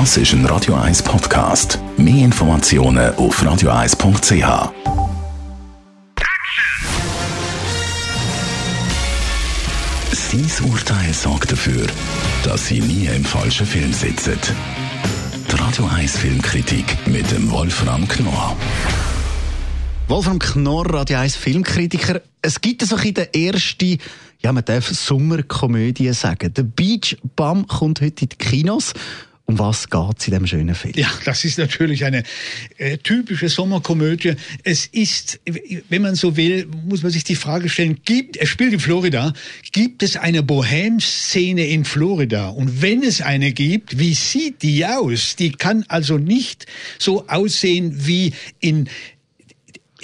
Das ist ein Radio 1 Podcast. Mehr Informationen auf radio1.ch. Sein Urteil sorgt dafür, dass Sie nie im falschen Film sitzen. Die Radio 1 Filmkritik mit dem Wolfram Knorr. Wolfram Knorr, Radio 1 Filmkritiker. Es gibt so ein der erste, ja, man darf Sommerkomödie sagen. Der Beach Bum kommt heute in die Kinos. Um was geht es in diesem schönen Film? Ja, das ist natürlich eine äh, typische Sommerkomödie. Es ist, wenn man so will, muss man sich die Frage stellen, gibt, er spielt in Florida, gibt es eine Bohem-Szene in Florida? Und wenn es eine gibt, wie sieht die aus? Die kann also nicht so aussehen wie in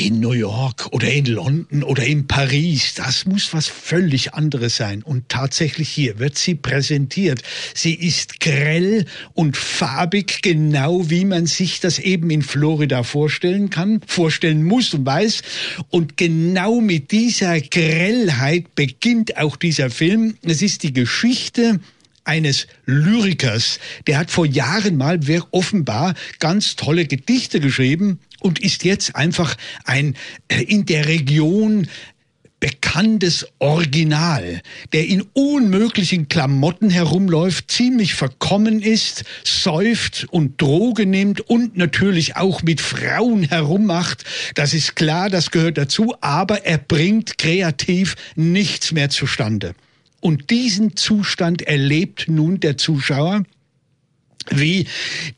in New York oder in London oder in Paris. Das muss was völlig anderes sein. Und tatsächlich hier wird sie präsentiert. Sie ist grell und farbig, genau wie man sich das eben in Florida vorstellen kann, vorstellen muss und weiß. Und genau mit dieser Grellheit beginnt auch dieser Film. Es ist die Geschichte eines Lyrikers, der hat vor Jahren mal offenbar ganz tolle Gedichte geschrieben und ist jetzt einfach ein äh, in der Region bekanntes Original, der in unmöglichen Klamotten herumläuft, ziemlich verkommen ist, säuft und Droge nimmt und natürlich auch mit Frauen herummacht. Das ist klar, das gehört dazu, aber er bringt kreativ nichts mehr zustande. Und diesen Zustand erlebt nun der Zuschauer, wie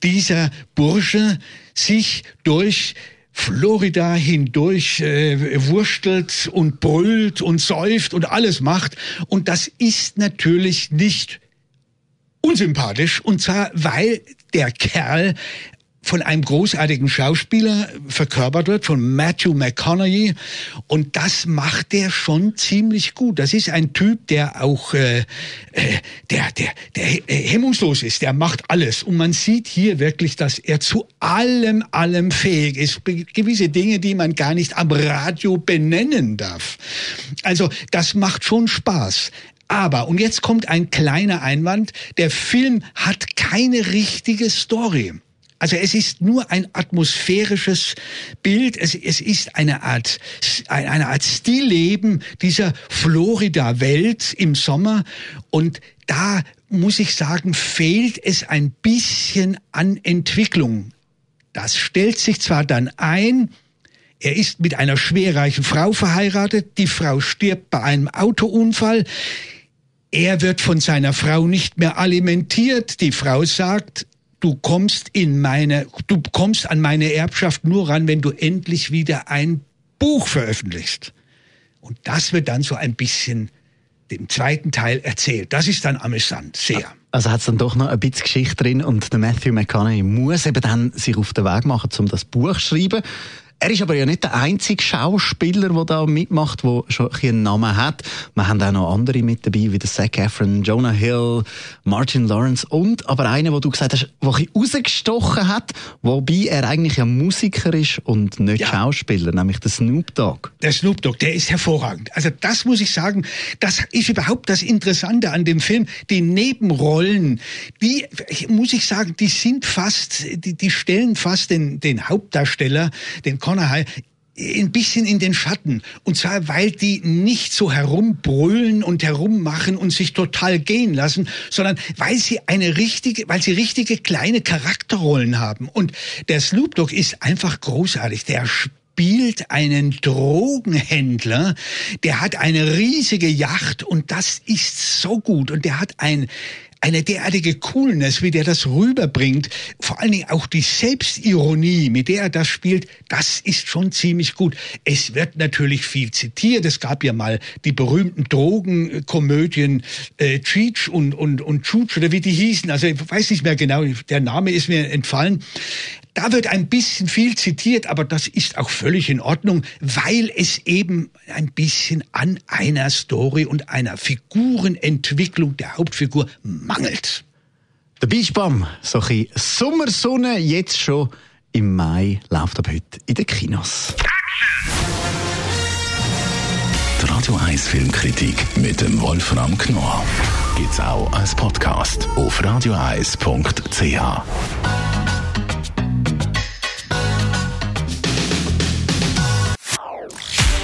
dieser Bursche sich durch Florida hindurch äh, wurstelt und brüllt und säuft und alles macht. Und das ist natürlich nicht unsympathisch. Und zwar, weil der Kerl von einem großartigen Schauspieler verkörpert wird, von Matthew McConaughey. Und das macht der schon ziemlich gut. Das ist ein Typ, der auch, äh, äh der, der, der äh, hemmungslos ist. Der macht alles. Und man sieht hier wirklich, dass er zu allem, allem fähig ist. Gewisse Dinge, die man gar nicht am Radio benennen darf. Also, das macht schon Spaß. Aber, und jetzt kommt ein kleiner Einwand, der Film hat keine richtige Story. Also es ist nur ein atmosphärisches Bild, es, es ist eine Art, eine Art Stillleben dieser Florida-Welt im Sommer und da muss ich sagen, fehlt es ein bisschen an Entwicklung. Das stellt sich zwar dann ein, er ist mit einer schwerreichen Frau verheiratet, die Frau stirbt bei einem Autounfall, er wird von seiner Frau nicht mehr alimentiert. Die Frau sagt, du kommst in meine, du kommst an meine Erbschaft nur ran, wenn du endlich wieder ein Buch veröffentlichst. Und das wird dann so ein bisschen dem zweiten Teil erzählt. Das ist dann amüsant, sehr. Also hat es dann doch noch ein bisschen Geschichte drin und der Matthew McConaughey muss eben dann sich auf den Weg machen, um das Buch zu schreiben. Er ist aber ja nicht der einzige Schauspieler, der da mitmacht, der schon ein einen Namen hat. Wir haben auch noch andere mit dabei, wie der Zac Efron, Jonah Hill, Martin Lawrence und aber einer, wo du gesagt hast, der ein rausgestochen hat, wobei er eigentlich ein Musiker ist und nicht ja. Schauspieler, nämlich der Snoop Dogg. Der Snoop Dogg, der ist hervorragend. Also das muss ich sagen, das ist überhaupt das Interessante an dem Film. Die Nebenrollen, die, muss ich sagen, die sind fast, die, die stellen fast den, den Hauptdarsteller, den McConaughey ein bisschen in den Schatten. Und zwar, weil die nicht so herumbrüllen und herummachen und sich total gehen lassen, sondern weil sie eine richtige, weil sie richtige kleine Charakterrollen haben. Und der Snoop Dogg ist einfach großartig. Der spielt einen Drogenhändler, der hat eine riesige Yacht und das ist so gut und der hat ein eine derartige Coolness, wie der das rüberbringt, vor allen Dingen auch die Selbstironie, mit der er das spielt, das ist schon ziemlich gut. Es wird natürlich viel zitiert. Es gab ja mal die berühmten Drogenkomödien äh, Cheech und und und Chooch oder wie die hießen. Also ich weiß nicht mehr genau, der Name ist mir entfallen. Da wird ein bisschen viel zitiert, aber das ist auch völlig in Ordnung, weil es eben ein bisschen an einer Story und einer Figurenentwicklung der Hauptfigur mangelt. Der Beachbum, so ein Sommersonne, jetzt schon im Mai, läuft ab heute in den Kinos. Die Radio 1 Filmkritik mit dem Wolfram Knorr gibt's auch als Podcast auf radioeis.ch.